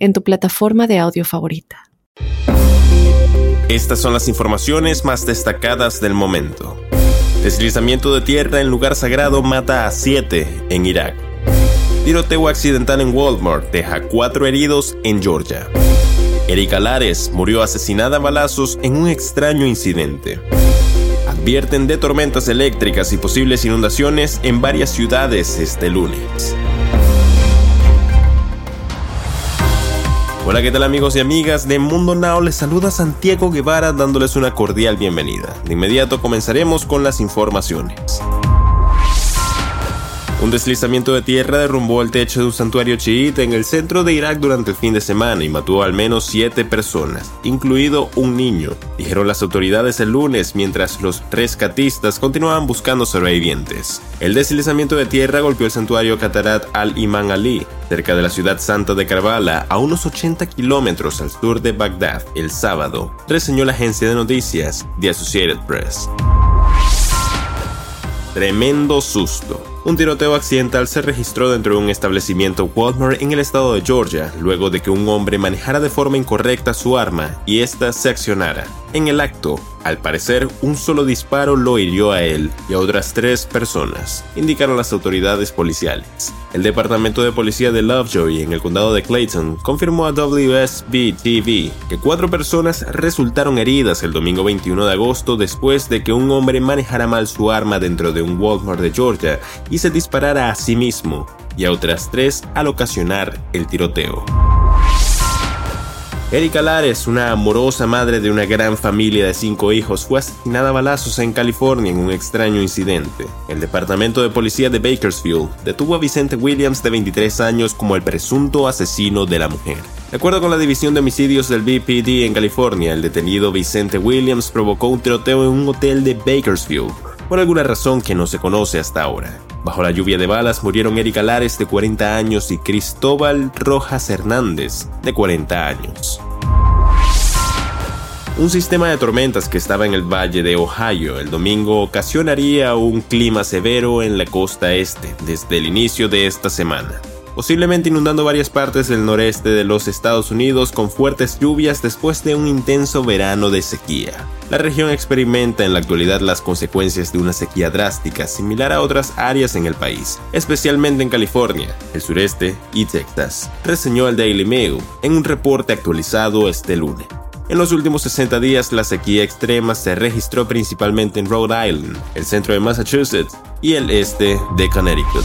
en tu plataforma de audio favorita. Estas son las informaciones más destacadas del momento. Deslizamiento de tierra en lugar sagrado mata a siete en Irak. Tiroteo accidental en Walmart deja cuatro heridos en Georgia. Erika Lares murió asesinada a balazos en un extraño incidente. Advierten de tormentas eléctricas y posibles inundaciones en varias ciudades este lunes. Hola, ¿qué tal amigos y amigas de Mundo Now? Les saluda Santiago Guevara dándoles una cordial bienvenida. De inmediato comenzaremos con las informaciones. Un deslizamiento de tierra derrumbó el techo de un santuario chiita en el centro de Irak durante el fin de semana y mató al menos siete personas, incluido un niño, dijeron las autoridades el lunes mientras los rescatistas continuaban buscando sobrevivientes. El deslizamiento de tierra golpeó el santuario Katarat al-Imam Ali, cerca de la ciudad santa de Karbala, a unos 80 kilómetros al sur de Bagdad, el sábado, reseñó la agencia de noticias The Associated Press. Tremendo susto. Un tiroteo accidental se registró dentro de un establecimiento Walmart en el estado de Georgia, luego de que un hombre manejara de forma incorrecta su arma y ésta se accionara. En el acto, al parecer, un solo disparo lo hirió a él y a otras tres personas, indicaron las autoridades policiales. El Departamento de Policía de Lovejoy en el condado de Clayton confirmó a WSB-TV que cuatro personas resultaron heridas el domingo 21 de agosto después de que un hombre manejara mal su arma dentro de un Walmart de Georgia y se disparara a sí mismo, y a otras tres al ocasionar el tiroteo. Erika Lares, una amorosa madre de una gran familia de cinco hijos, fue asesinada a balazos en California en un extraño incidente. El Departamento de Policía de Bakersfield detuvo a Vicente Williams de 23 años como el presunto asesino de la mujer. De acuerdo con la División de Homicidios del BPD en California, el detenido Vicente Williams provocó un tiroteo en un hotel de Bakersfield, por alguna razón que no se conoce hasta ahora. Bajo la lluvia de balas murieron Erika Lares de 40 años y Cristóbal Rojas Hernández de 40 años. Un sistema de tormentas que estaba en el valle de Ohio el domingo ocasionaría un clima severo en la costa este desde el inicio de esta semana, posiblemente inundando varias partes del noreste de los Estados Unidos con fuertes lluvias después de un intenso verano de sequía. La región experimenta en la actualidad las consecuencias de una sequía drástica similar a otras áreas en el país, especialmente en California, el sureste y Texas, reseñó el Daily Mail en un reporte actualizado este lunes. En los últimos 60 días, la sequía extrema se registró principalmente en Rhode Island, el centro de Massachusetts y el este de Connecticut.